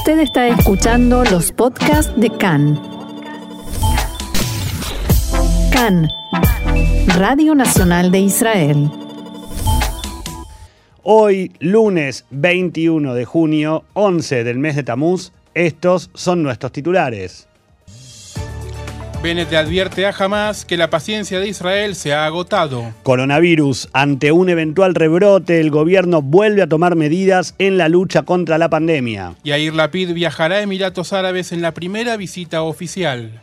Usted está escuchando los podcasts de CAN. CAN, Radio Nacional de Israel. Hoy, lunes 21 de junio, 11 del mes de Tamuz, estos son nuestros titulares. Bennett advierte a Hamas que la paciencia de Israel se ha agotado. Coronavirus. Ante un eventual rebrote, el gobierno vuelve a tomar medidas en la lucha contra la pandemia. Yair Lapid viajará a Emiratos Árabes en la primera visita oficial.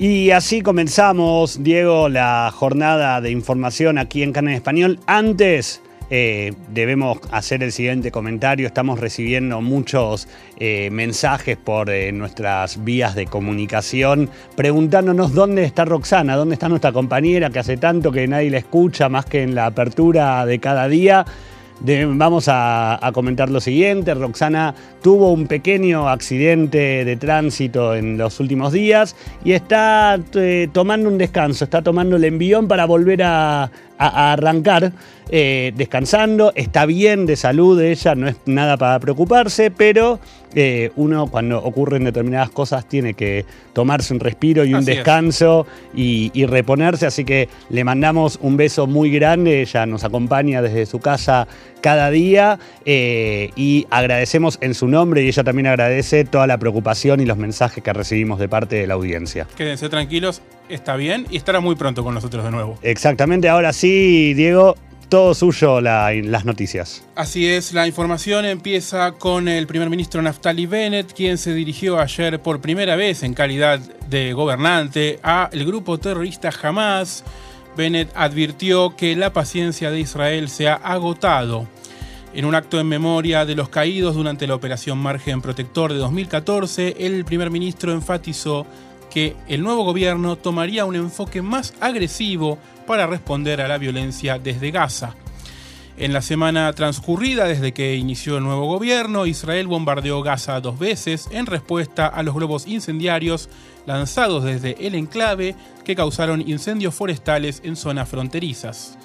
Y así comenzamos, Diego, la jornada de información aquí en Canal Español. Antes eh, debemos hacer el siguiente comentario. Estamos recibiendo muchos eh, mensajes por eh, nuestras vías de comunicación preguntándonos dónde está Roxana, dónde está nuestra compañera que hace tanto que nadie la escucha más que en la apertura de cada día vamos a, comentar lo siguiente. Roxana tuvo un pequeño accidente de tránsito en los últimos días y está eh, tomando un descanso, está tomando el envión para volver a, arrancar eh, descansando. Está bien de salud ella, no es nada para preocuparse, pero eh, uno cuando ocurren determinadas cosas tiene que tomarse un respiro y un descanso y, reponerse. Así que le mandamos un beso muy grande. Ella nos acompaña desde su casa cada día eh, y agradecemos en su nombre y ella también agradece toda la preocupación y los mensajes que recibimos de parte de la audiencia. Quédense tranquilos, está bien y estará muy pronto con nosotros de nuevo. Exactamente, ahora sí, Diego, todo suyo las noticias. Así es, la información empieza con el primer ministro Naftali Bennett, quien se dirigió ayer por primera vez en calidad de gobernante a el grupo terrorista Hamas. Bennett advirtió que la paciencia de Israel se ha agotado. En un acto en memoria de los caídos durante la operación Margen Protector de 2014, el primer ministro enfatizó que el nuevo gobierno tomaría un enfoque más agresivo para responder a la violencia desde Gaza. En la semana transcurrida desde que inició el nuevo gobierno, Israel bombardeó Gaza dos veces en respuesta a los globos incendiarios lanzados desde el enclave que causaron incendios forestales en zonas fronterizas.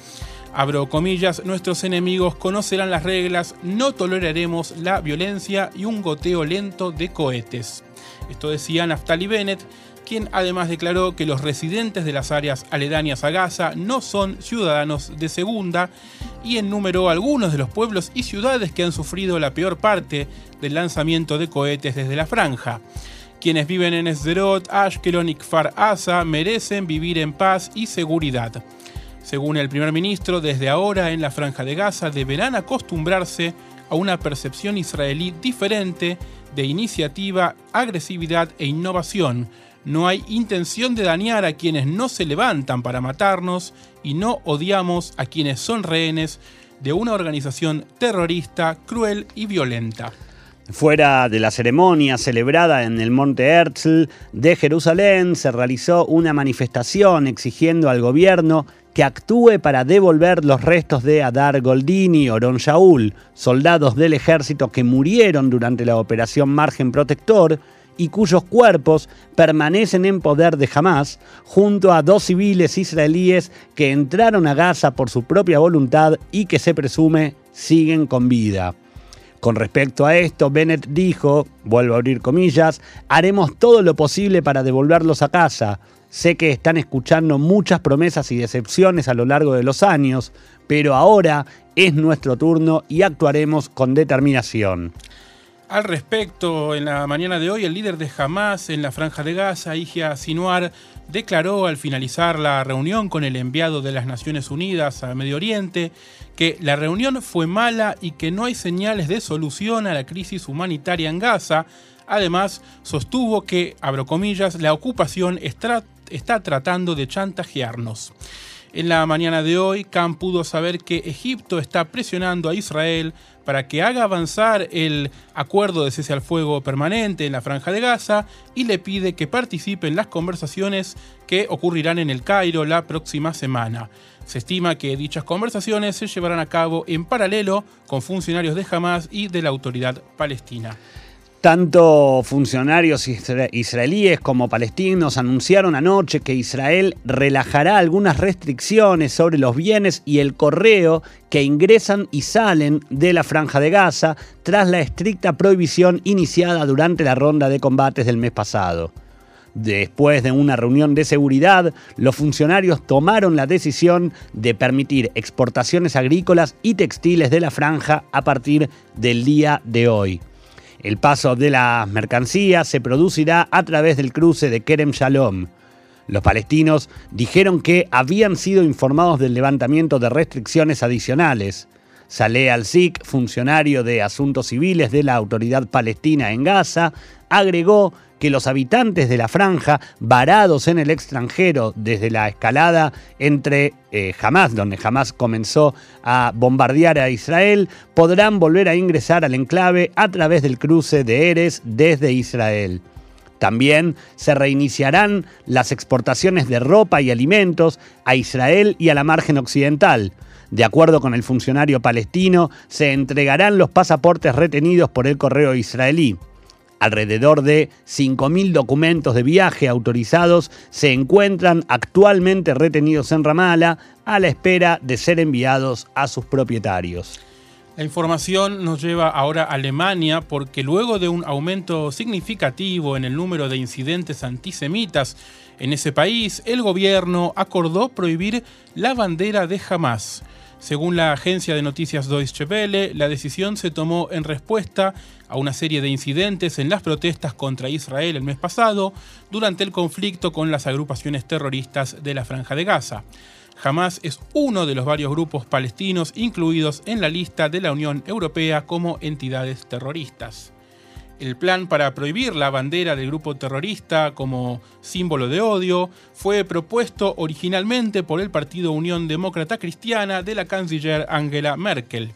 Abro comillas, nuestros enemigos conocerán las reglas, no toleraremos la violencia y un goteo lento de cohetes. Esto decía Naftali Bennett, quien además declaró que los residentes de las áreas aledañas a Gaza no son ciudadanos de segunda y enumeró algunos de los pueblos y ciudades que han sufrido la peor parte del lanzamiento de cohetes desde la franja. Quienes viven en Esderot, Ashkelon y Kfar Asa merecen vivir en paz y seguridad. Según el primer ministro, desde ahora en la franja de Gaza deberán acostumbrarse a una percepción israelí diferente de iniciativa, agresividad e innovación, no hay intención de dañar a quienes no se levantan para matarnos y no odiamos a quienes son rehenes de una organización terrorista, cruel y violenta. Fuera de la ceremonia celebrada en el Monte Herzl de Jerusalén, se realizó una manifestación exigiendo al gobierno que actúe para devolver los restos de Adar Goldini y Oron Shaul, soldados del ejército que murieron durante la operación Margen Protector y cuyos cuerpos permanecen en poder de Hamas, junto a dos civiles israelíes que entraron a Gaza por su propia voluntad y que se presume siguen con vida. Con respecto a esto, Bennett dijo, vuelvo a abrir comillas, haremos todo lo posible para devolverlos a casa. Sé que están escuchando muchas promesas y decepciones a lo largo de los años, pero ahora es nuestro turno y actuaremos con determinación. Al respecto, en la mañana de hoy, el líder de Hamas en la Franja de Gaza, Yahya Sinuar, declaró al finalizar la reunión con el enviado de las Naciones Unidas a Medio Oriente que la reunión fue mala y que no hay señales de solución a la crisis humanitaria en Gaza. Además, sostuvo que, abro comillas, la ocupación está tratando de chantajearnos. En la mañana de hoy, Khan pudo saber que Egipto está presionando a Israel para que haga avanzar el acuerdo de cese al fuego permanente en la franja de Gaza y le pide que participe en las conversaciones que ocurrirán en el Cairo la próxima semana. Se estima que dichas conversaciones se llevarán a cabo en paralelo con funcionarios de Hamas y de la autoridad palestina. Tanto funcionarios israelíes como palestinos anunciaron anoche que Israel relajará algunas restricciones sobre los bienes y el correo que ingresan y salen de la franja de Gaza tras la estricta prohibición iniciada durante la ronda de combates del mes pasado. Después de una reunión de seguridad, los funcionarios tomaron la decisión de permitir exportaciones agrícolas y textiles de la franja a partir del día de hoy. El paso de las mercancías se producirá a través del cruce de Kerem Shalom. Los palestinos dijeron que habían sido informados del levantamiento de restricciones adicionales. Saleh al-Zik, funcionario de asuntos civiles de la autoridad palestina en Gaza, agregó que los habitantes de la franja, varados en el extranjero desde la escalada entre eh, Hamas, donde Hamas comenzó a bombardear a Israel, podrán volver a ingresar al enclave a través del cruce de Eres desde Israel. También se reiniciarán las exportaciones de ropa y alimentos a Israel y a la margen occidental. De acuerdo con el funcionario palestino, se entregarán los pasaportes retenidos por el correo israelí. Alrededor de 5.000 documentos de viaje autorizados se encuentran actualmente retenidos en Ramala a la espera de ser enviados a sus propietarios. La información nos lleva ahora a Alemania porque luego de un aumento significativo en el número de incidentes antisemitas en ese país, el gobierno acordó prohibir la bandera de Hamas. Según la agencia de noticias Deutsche Welle, la decisión se tomó en respuesta a una serie de incidentes en las protestas contra Israel el mes pasado durante el conflicto con las agrupaciones terroristas de la Franja de Gaza. Hamas es uno de los varios grupos palestinos incluidos en la lista de la Unión Europea como entidades terroristas. El plan para prohibir la bandera del grupo terrorista como símbolo de odio fue propuesto originalmente por el Partido Unión Demócrata Cristiana de la canciller Angela Merkel.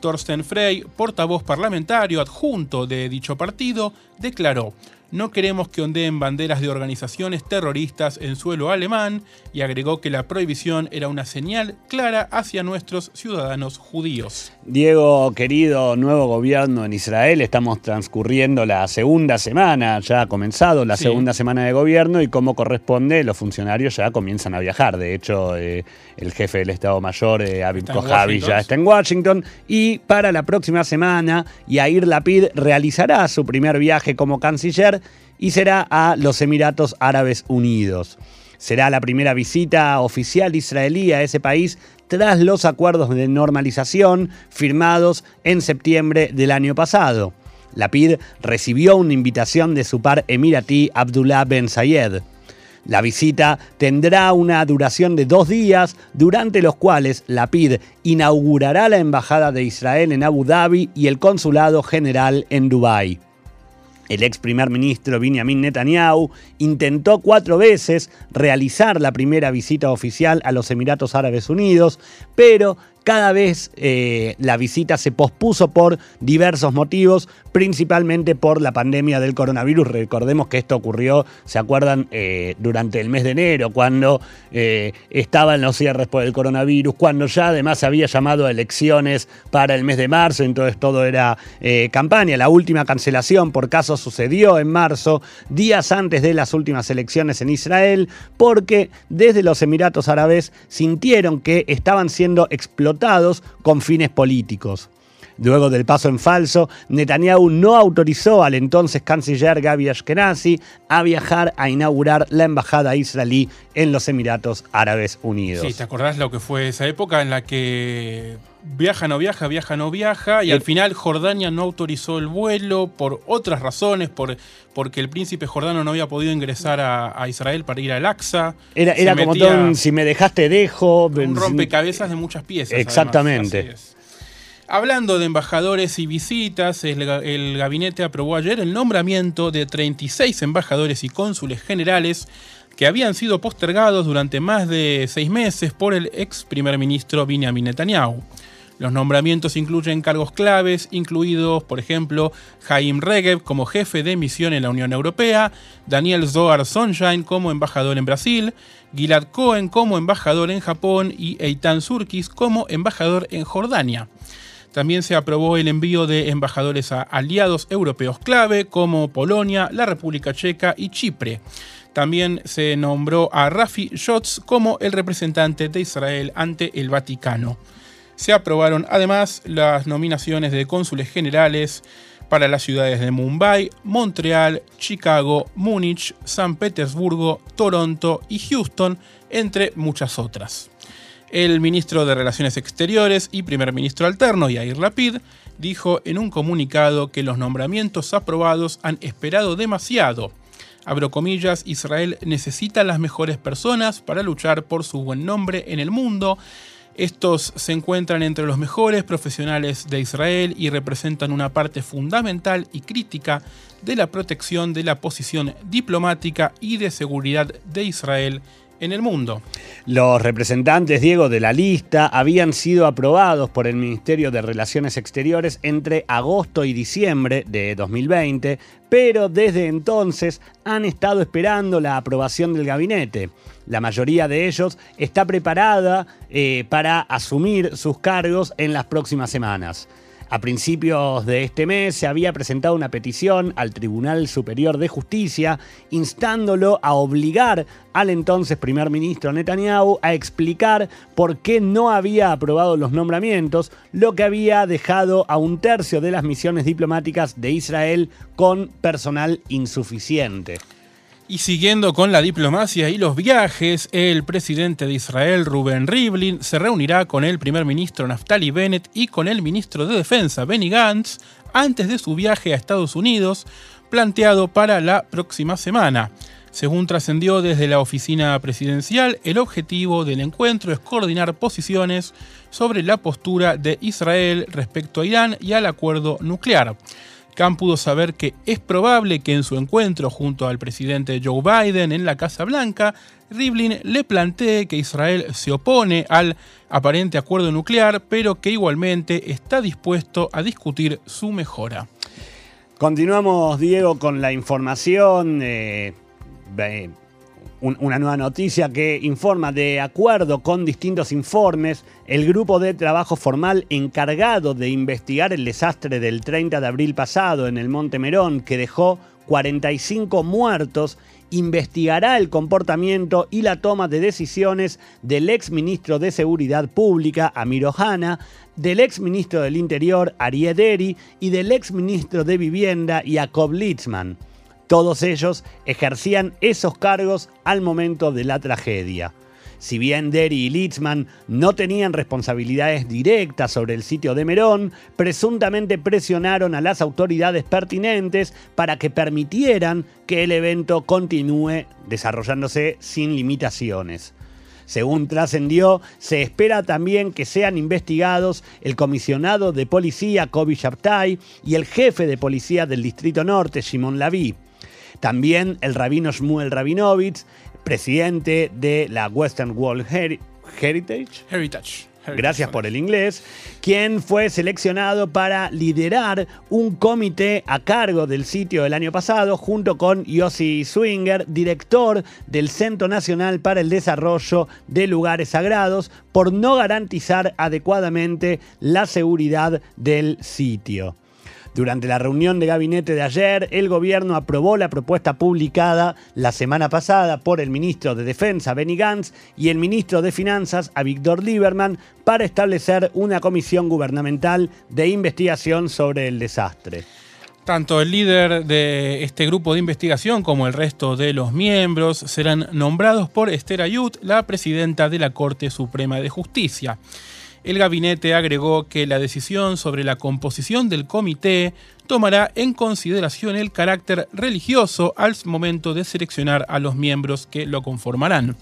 Thorsten Frey, portavoz parlamentario adjunto de dicho partido, declaró, no queremos que ondeen banderas de organizaciones terroristas en suelo alemán y agregó que la prohibición era una señal clara hacia nuestros ciudadanos judíos. Diego, querido nuevo gobierno en Israel, estamos transcurriendo la segunda semana, ya ha comenzado la segunda semana de gobierno y como corresponde, los funcionarios ya comienzan a viajar. De hecho, eh, el jefe del Estado Mayor, eh, Abid Kojavi, ya está en Washington y para la próxima semana, Yair Lapid realizará su primer viaje como canciller y será a los Emiratos Árabes Unidos. Será la primera visita oficial israelí a ese país tras los acuerdos de normalización firmados en septiembre del año pasado. La PID recibió una invitación de su par emiratí Abdullah Ben Zayed. La visita tendrá una duración de dos días, durante los cuales la PID inaugurará la Embajada de Israel en Abu Dhabi y el Consulado General en Dubái. El ex primer ministro Benjamin Netanyahu intentó cuatro veces realizar la primera visita oficial a los Emiratos Árabes Unidos, pero cada vez eh, la visita se pospuso por diversos motivos, principalmente por la pandemia del coronavirus. Recordemos que esto ocurrió, ¿se acuerdan? Eh, durante el mes de enero, cuando eh, estaban los cierres por el coronavirus, cuando ya además se había llamado a elecciones para el mes de marzo, entonces todo era campaña. La última cancelación por caso sucedió en marzo, días antes de las últimas elecciones en Israel, porque desde los Emiratos Árabes sintieron que estaban siendo explotados con fines políticos. Luego del paso en falso, Netanyahu no autorizó al entonces canciller Gaby Ashkenazi a viajar a inaugurar la embajada israelí en los Emiratos Árabes Unidos. Sí, ¿te acordás lo que fue esa época en la que viaja, no viaja, viaja, no viaja, y al final Jordania no autorizó el vuelo por otras razones, por, porque el príncipe jordano no había podido ingresar a, Israel para ir al Aqsa. Era, era como todo si me dejaste dejo. Un rompecabezas de muchas piezas. Exactamente. Hablando de embajadores y visitas, el, gabinete aprobó ayer el nombramiento de 36 embajadores y cónsules generales que habían sido postergados durante más de seis meses por el ex primer ministro Benjamin Netanyahu. Los nombramientos incluyen cargos claves, incluidos, por ejemplo, Jaim Regev como jefe de misión en la Unión Europea, Daniel Zohar Sunshine como embajador en Brasil, Gilad Cohen como embajador en Japón y Eitan Surkis como embajador en Jordania. También se aprobó el envío de embajadores a aliados europeos clave como Polonia, la República Checa y Chipre. También se nombró a Rafi Schotz como el representante de Israel ante el Vaticano. Se aprobaron además las nominaciones de cónsules generales para las ciudades de Mumbai, Montreal, Chicago, Múnich, San Petersburgo, Toronto y Houston, entre muchas otras. El ministro de Relaciones Exteriores y primer ministro alterno, Yair Lapid, dijo en un comunicado que los nombramientos aprobados han esperado demasiado. Abro comillas, Israel necesita las mejores personas para luchar por su buen nombre en el mundo estos se encuentran entre los mejores profesionales de Israel y representan una parte fundamental y crítica de la protección de la posición diplomática y de seguridad de Israel en el mundo. Los representantes, Diego, de la lista habían sido aprobados por el Ministerio de Relaciones Exteriores entre agosto y diciembre de 2020, pero desde entonces han estado esperando la aprobación del gabinete. La mayoría de ellos está preparada eh, para asumir sus cargos en las próximas semanas. A principios de este mes se había presentado una petición al Tribunal Superior de Justicia instándolo a obligar al entonces primer ministro Netanyahu a explicar por qué no había aprobado los nombramientos, lo que había dejado a un tercio de las misiones diplomáticas de Israel con personal insuficiente. Y siguiendo con la diplomacia y los viajes, el presidente de Israel, Rubén Rivlin, se reunirá con el primer ministro Naftali Bennett y con el ministro de Defensa, Benny Gantz, antes de su viaje a Estados Unidos, planteado para la próxima semana. Según trascendió desde la oficina presidencial, el objetivo del encuentro es coordinar posiciones sobre la postura de Israel respecto a Irán y al acuerdo nuclear. Khan pudo saber que es probable que en su encuentro junto al presidente Joe Biden en la Casa Blanca, Rivlin le plantee que Israel se opone al aparente acuerdo nuclear, pero que igualmente está dispuesto a discutir su mejora. Continuamos, Diego, con la información. Eh, una nueva noticia que informa de acuerdo con distintos informes, el grupo de trabajo formal encargado de investigar el desastre del 30 de abril pasado en el Monte Merón, que dejó 45 muertos, investigará el comportamiento y la toma de decisiones del ex ministro de Seguridad Pública, Amir Ohana, del ex ministro del Interior, Arieh Deri, y del ex ministro de Vivienda, Jacob Litzman. Todos ellos ejercían esos cargos al momento de la tragedia. Si bien Derry y Litzman no tenían responsabilidades directas sobre el sitio de Merón, presuntamente presionaron a las autoridades pertinentes para que permitieran que el evento continúe desarrollándose sin limitaciones. Según trascendió, se espera también que sean investigados el comisionado de policía Kobi Shabtai y el jefe de policía del Distrito Norte, Shimon Laví. También el rabino Shmuel Rabinovich, presidente de la Western World Heritage. Heritage. Gracias por el inglés, quien fue seleccionado para liderar un comité a cargo del sitio el año pasado, junto con Yossi Swinger, director del Centro Nacional para el Desarrollo de Lugares Sagrados, por no garantizar adecuadamente la seguridad del sitio. Durante la reunión de gabinete de ayer, el gobierno aprobó la propuesta publicada la semana pasada por el ministro de Defensa, Benny Gantz, y el ministro de Finanzas, a Víctor Lieberman, para establecer una comisión gubernamental de investigación sobre el desastre. Tanto el líder de este grupo de investigación como el resto de los miembros serán nombrados por Esther Ayut, la presidenta de la Corte Suprema de Justicia. El gabinete agregó que la decisión sobre la composición del comité tomará en consideración el carácter religioso al momento de seleccionar a los miembros que lo conformarán.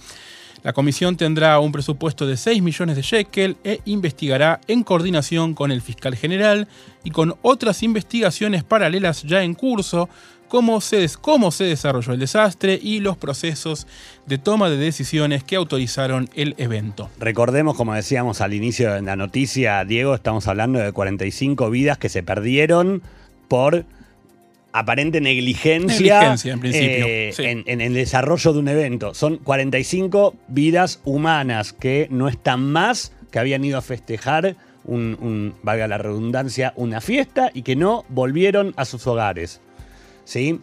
La comisión tendrá un presupuesto de 6 millones de shekel e investigará en coordinación con el fiscal general y con otras investigaciones paralelas ya en curso cómo se, cómo se desarrolló el desastre y los procesos de toma de decisiones que autorizaron el evento. Recordemos, como decíamos al inicio de la noticia, Diego, estamos hablando de 45 vidas que se perdieron por aparente negligencia, en, principio, eh, en, el desarrollo de un evento. Son 45 vidas humanas que no están más, que habían ido a festejar un, valga la redundancia, una fiesta y que no volvieron a sus hogares. ¿Sí?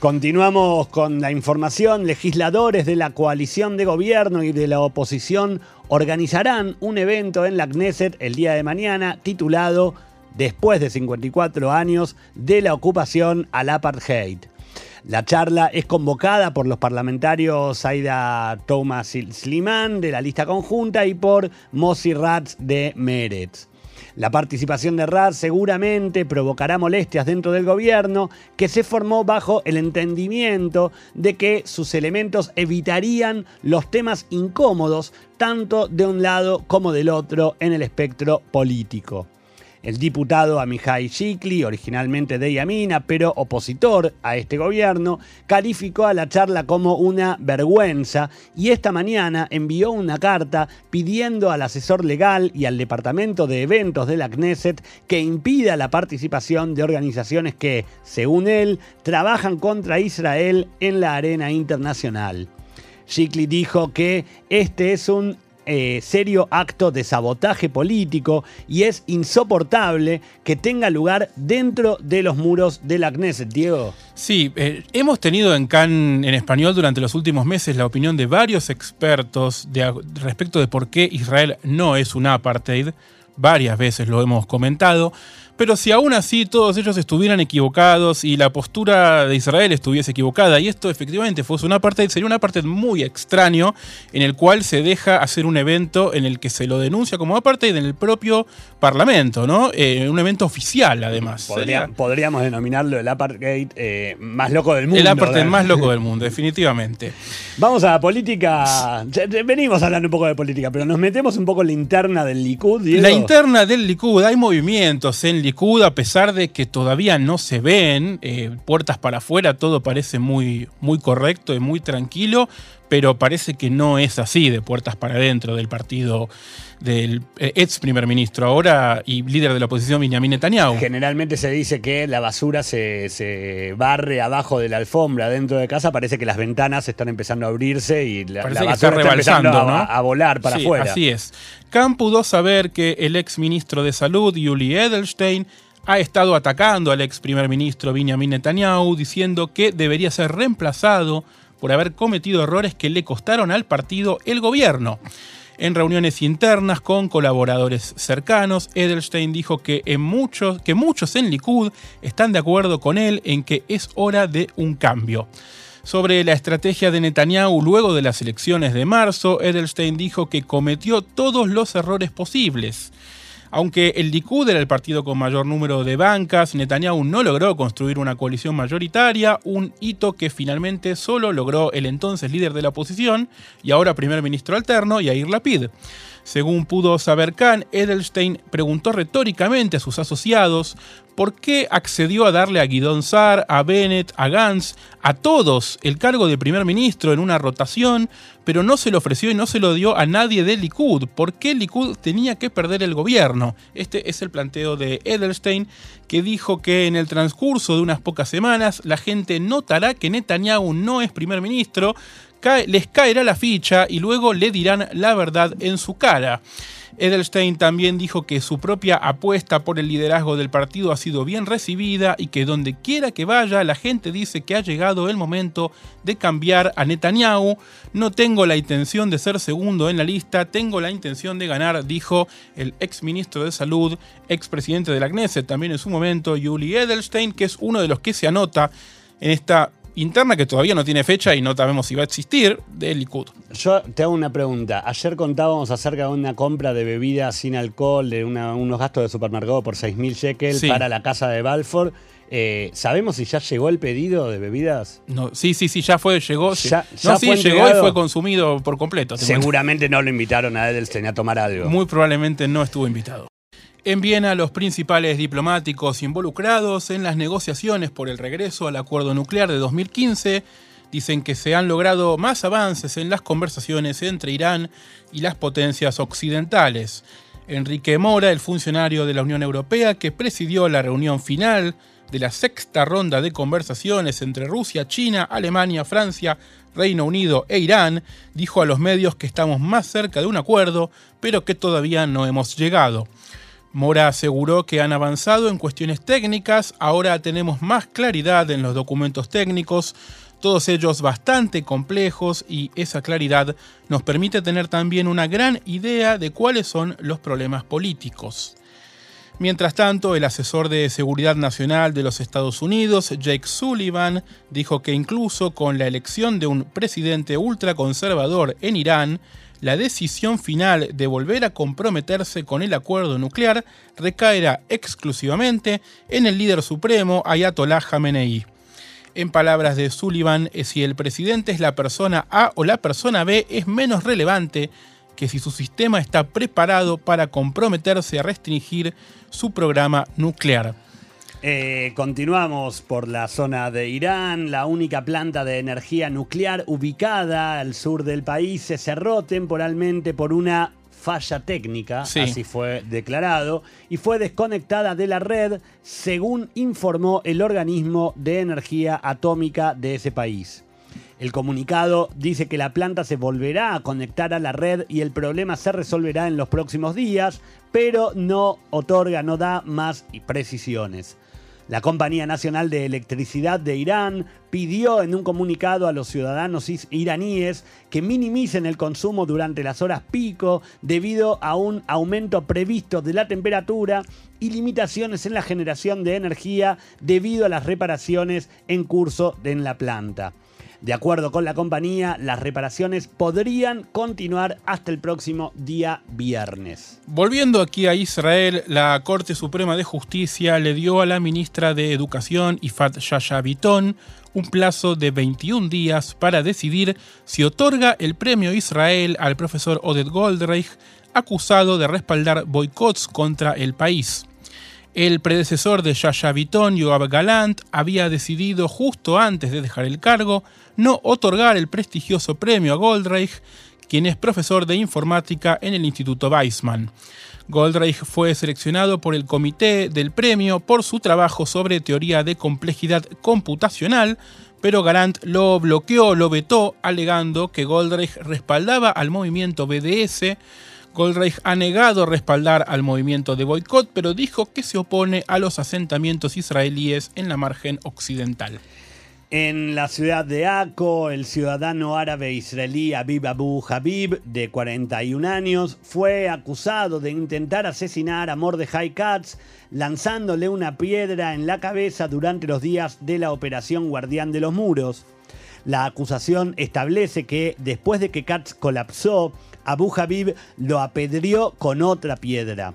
Continuamos con la información. Legisladores de la coalición de gobierno y de la oposición organizarán un evento en la Knesset el día de mañana titulado Después de 54 años de la ocupación al apartheid. La charla es convocada por los parlamentarios Aida Thomas Sliman de la lista conjunta y por Mossi Ratz de Meretz. La participación de Ratz seguramente provocará molestias dentro del gobierno que se formó bajo el entendimiento de que sus elementos evitarían los temas incómodos tanto de un lado como del otro en el espectro político. El diputado Amihai Shikli, originalmente de Yamina, pero opositor a este gobierno, calificó a la charla como una vergüenza y esta mañana envió una carta pidiendo al asesor legal y al departamento de eventos de la Knesset que impida la participación de organizaciones que, según él, trabajan contra Israel en la arena internacional. Shikli dijo que este es un eh, serio acto de sabotaje político y es insoportable que tenga lugar dentro de los muros de la Knesset, Diego. Sí, eh, hemos tenido en Cannes en español durante los últimos meses la opinión de varios expertos respecto de por qué Israel no es un apartheid. Varias veces lo hemos comentado. Pero si aún así todos ellos estuvieran equivocados y la postura de Israel estuviese equivocada, y esto efectivamente fuese una parte, sería una parte muy extraño en el cual se deja hacer un evento en el que se lo denuncia como apartheid en el propio Parlamento, ¿no? Eh, un evento oficial, además. podríamos denominarlo el apartheid eh, más loco del mundo. El apartheid más loco del mundo, definitivamente. Vamos a la política. Venimos hablando un poco de política, pero nos metemos un poco en la interna del Likud. La interna del Likud, hay movimientos en a pesar de que todavía no se ven eh, puertas para afuera, todo parece muy, muy correcto y muy tranquilo, pero parece que no es así de puertas para adentro del partido del eh, ex primer ministro ahora y líder de la oposición Benjamin Netanyahu. Generalmente se dice que la basura se, barre abajo de la alfombra dentro de casa, parece que las ventanas están empezando a abrirse y la, basura está, empezando a, volar para afuera. Así es. Khan pudo saber que el ex ministro de Salud, Yuli Edelstein, ha estado atacando al ex primer ministro Benjamin Netanyahu, diciendo que debería ser reemplazado por haber cometido errores que le costaron al partido el gobierno. En reuniones internas con colaboradores cercanos, Edelstein dijo que, en muchos, que muchos en Likud están de acuerdo con él en que es hora de un cambio. Sobre la estrategia de Netanyahu luego de las elecciones de marzo, Edelstein dijo que cometió todos los errores posibles. Aunque el Likud era el partido con mayor número de bancas, Netanyahu no logró construir una coalición mayoritaria, un hito que finalmente solo logró el entonces líder de la oposición y ahora primer ministro alterno, Yair Lapid. Según pudo saber Khan, Edelstein preguntó retóricamente a sus asociados por qué accedió a darle a Guidon Sar, a Bennett, a Gantz, a todos el cargo de primer ministro en una rotación, pero no se lo ofreció y no se lo dio a nadie de Likud. ¿Por qué Likud tenía que perder el gobierno? Este es el planteo de Edelstein, que dijo que en el transcurso de unas pocas semanas la gente notará que Netanyahu no es primer ministro, les caerá la ficha y luego le dirán la verdad en su cara. Edelstein también dijo que su propia apuesta por el liderazgo del partido ha sido bien recibida y que donde quiera que vaya la gente dice que ha llegado el momento de cambiar a Netanyahu. No tengo la intención de ser segundo en la lista, tengo la intención de ganar, dijo el ex ministro de Salud, ex presidente de la Knesset también en su momento, Yuli Edelstein, que es uno de los que se anota en esta interna que todavía no tiene fecha y no sabemos si va a existir del Likud. Yo te hago una pregunta. Ayer contábamos acerca de una compra de bebidas sin alcohol, de unos gastos de supermercado por 6.000 shekels para la casa de Balfour. Eh, ¿Sabemos si ya llegó el pedido de bebidas? No, sí, sí, sí, ya fue, llegó. Ya, no, sí, llegó y fue consumido por completo. Seguramente no lo invitaron a Edelstein a tomar algo. Muy probablemente no estuvo invitado. En Viena, los principales diplomáticos involucrados en las negociaciones por el regreso al acuerdo nuclear de 2015 dicen que se han logrado más avances en las conversaciones entre Irán y las potencias occidentales. Enrique Mora, el funcionario de la Unión Europea que presidió la reunión final de la sexta ronda de conversaciones entre Rusia, China, Alemania, Francia, Reino Unido e Irán, dijo a los medios que estamos más cerca de un acuerdo, pero que todavía no hemos llegado. Mora aseguró que han avanzado en cuestiones técnicas, ahora tenemos más claridad en los documentos técnicos, todos ellos bastante complejos y esa claridad nos permite tener también una gran idea de cuáles son los problemas políticos. Mientras tanto, el asesor de Seguridad Nacional de los Estados Unidos, Jake Sullivan, dijo que incluso con la elección de un presidente ultraconservador en Irán, la decisión final de volver a comprometerse con el acuerdo nuclear recaerá exclusivamente en el líder supremo Ayatollah Khamenei. En palabras de Sullivan, eh, si el presidente es la persona A o la persona B es menos relevante que si su sistema está preparado para comprometerse a restringir su programa nuclear. Eh, continuamos por la zona de Irán. La única planta de energía nuclear ubicada al sur del país se cerró temporalmente por una falla técnica, así fue declarado, y fue desconectada de la red, según informó el organismo de energía atómica de ese país. El comunicado dice que la planta se volverá a conectar a la red y el problema se resolverá en los próximos días, pero no otorga, no da más precisiones. La Compañía Nacional de Electricidad de Irán pidió en un comunicado a los ciudadanos iraníes que minimicen el consumo durante las horas pico debido a un aumento previsto de la temperatura y limitaciones en la generación de energía debido a las reparaciones en curso en la planta. De acuerdo con la compañía, las reparaciones podrían continuar hasta el próximo día viernes. Volviendo aquí a Israel, la Corte Suprema de Justicia le dio a la ministra de Educación, Ifat Shasha Bitton, un plazo de 21 días para decidir si otorga el premio Israel al profesor Oded Goldreich, acusado de respaldar boicots contra el país. El predecesor de Yasha Bitton, Yoav Galant, había decidido justo antes de dejar el cargo no otorgar el prestigioso premio a Goldreich, quien es profesor de informática en el Instituto Weizmann. Goldreich fue seleccionado por el comité del premio por su trabajo sobre teoría de complejidad computacional, pero Galant lo bloqueó, lo vetó, alegando que Goldreich respaldaba al movimiento BDS. Goldreich ha negado respaldar al movimiento de boicot, pero dijo que se opone a los asentamientos israelíes en la margen occidental. En la ciudad de Aco, el ciudadano árabe israelí Habib Abu Habib, de 41 años, fue acusado de intentar asesinar a Mordejai Katz lanzándole una piedra en la cabeza durante los días de la operación Guardián de los Muros. La acusación establece que después de que Katz colapsó, Abu Habib lo apedrió con otra piedra.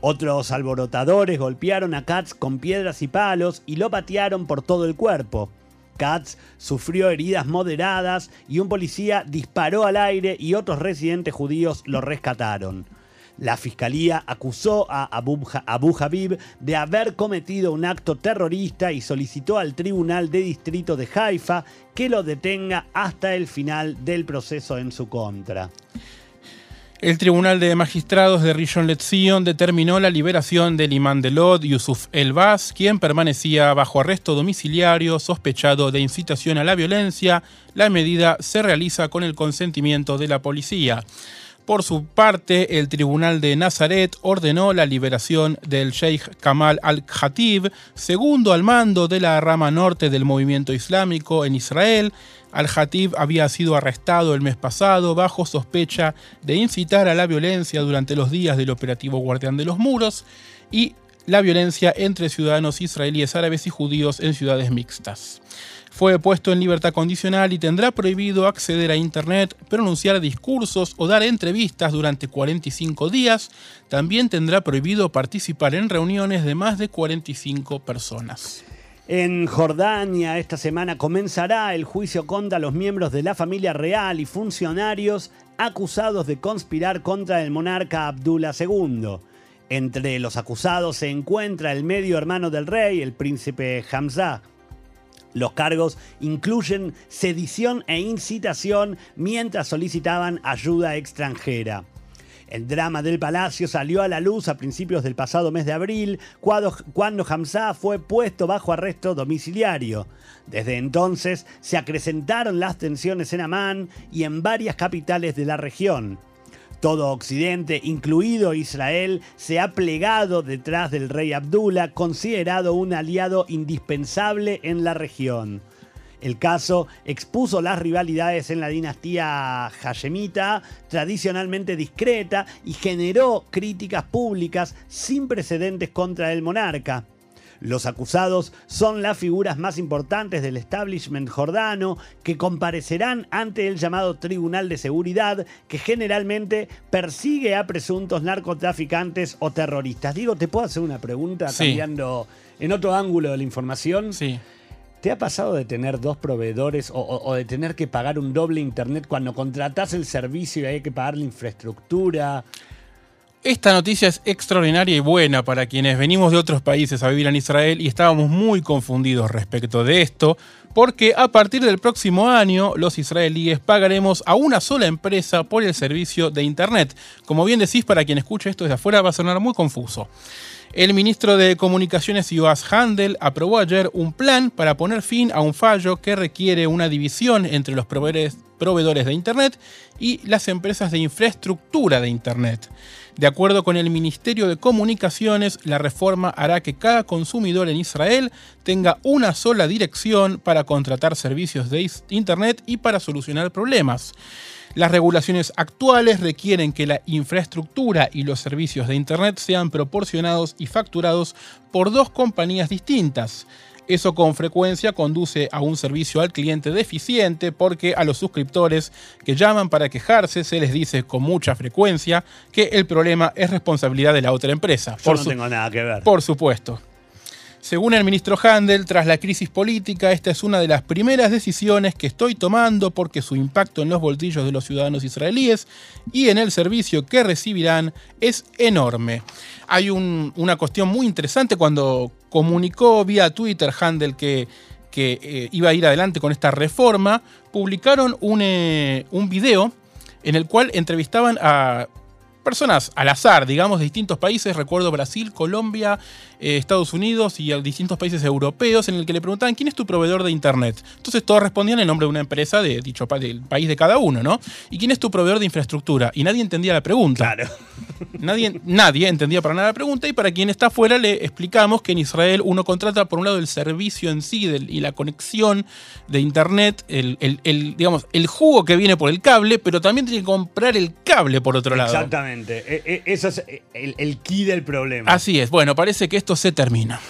Otros alborotadores golpearon a Katz con piedras y palos y lo patearon por todo el cuerpo. Katz sufrió heridas moderadas y un policía disparó al aire y otros residentes judíos lo rescataron. La fiscalía acusó a Abu, Habib de haber cometido un acto terrorista y solicitó al Tribunal de Distrito de Haifa que lo detenga hasta el final del proceso en su contra. El Tribunal de Magistrados de Rishon LeZion determinó la liberación del imán de Lod, Yusuf El Baz, quien permanecía bajo arresto domiciliario sospechado de incitación a la violencia. La medida se realiza con el consentimiento de la policía. Por su parte, el Tribunal de Nazaret ordenó la liberación del Sheikh Kamal al-Khatib, segundo al mando de la rama norte del movimiento islámico en Israel, al-Hatib había sido arrestado el mes pasado bajo sospecha de incitar a la violencia durante los días del operativo Guardián de los Muros y la violencia entre ciudadanos israelíes, árabes y judíos en ciudades mixtas. Fue puesto en libertad condicional y tendrá prohibido acceder a Internet, pronunciar discursos o dar entrevistas durante 45 días. También tendrá prohibido participar en reuniones de más de 45 personas. En Jordania esta semana comenzará el juicio contra los miembros de la familia real y funcionarios acusados de conspirar contra el monarca Abdullah II. Entre los acusados se encuentra el medio hermano del rey, el príncipe Hamza. Los cargos incluyen sedición e incitación mientras solicitaban ayuda extranjera. El drama del palacio salió a la luz a principios del pasado mes de abril, cuando, cuando Hamza fue puesto bajo arresto domiciliario. Desde entonces se acrecentaron las tensiones en Amán y en varias capitales de la región. Todo Occidente, incluido Israel, se ha plegado detrás del rey Abdullah, considerado un aliado indispensable en la región. El caso expuso las rivalidades en la dinastía Hashemita, tradicionalmente discreta, y generó críticas públicas sin precedentes contra el monarca. Los acusados son las figuras más importantes del establishment jordano que comparecerán ante el llamado Tribunal de Seguridad que generalmente persigue a presuntos narcotraficantes o terroristas. Digo, ¿te puedo hacer una pregunta Sí. cambiando en otro ángulo de la información? Sí. ¿Te ha pasado de tener dos proveedores o, de tener que pagar un doble internet cuando contratás el servicio y hay que pagar la infraestructura? Esta noticia es extraordinaria y buena para quienes venimos de otros países a vivir en Israel y estábamos muy confundidos respecto de esto, porque a partir del próximo año los israelíes pagaremos a una sola empresa por el servicio de Internet. Como bien decís, para quien escuche esto desde afuera va a sonar muy confuso. El ministro de Comunicaciones Joas Handel aprobó ayer un plan para poner fin a un fallo que requiere una división entre los proveedores, proveedores de Internet y las empresas de infraestructura de Internet. De acuerdo con el Ministerio de Comunicaciones, la reforma hará que cada consumidor en Israel tenga una sola dirección para contratar servicios de Internet y para solucionar problemas. Las regulaciones actuales requieren que la infraestructura y los servicios de Internet sean proporcionados y facturados por dos compañías distintas. Eso con frecuencia conduce a un servicio al cliente deficiente porque a los suscriptores que llaman para quejarse se les dice con mucha frecuencia que el problema es responsabilidad de la otra empresa. Yo Por no tengo nada que ver. por supuesto. Según el ministro Handel, tras la crisis política, esta es una de las primeras decisiones que estoy tomando porque su impacto en los bolsillos de los ciudadanos israelíes y en el servicio que recibirán es enorme. Hay un- una cuestión muy interesante cuando comunicó vía Twitter Handel que, que eh, iba a ir adelante con esta reforma, publicaron un, eh, un video en el cual entrevistaban a personas al azar, digamos, de distintos países, recuerdo Brasil, Colombia, eh, Estados Unidos y a distintos países europeos, en el que le preguntaban quién es tu proveedor de Internet. Entonces todos respondían el nombre de una empresa de dicho pa- del país de cada uno, ¿no? ¿Y quién es tu proveedor de infraestructura? Y nadie entendía la pregunta. Claro. Nadie, nadie entendía para nada la pregunta y para quien está afuera le explicamos que en Israel uno contrata por un lado el servicio en sí del- y la conexión de internet, el, el- el, digamos, el jugo que viene por el cable, pero también tiene que comprar el cable por otro lado. Exactamente. E- e- Eso es el, el key del problema. Así es, bueno, parece que se termina.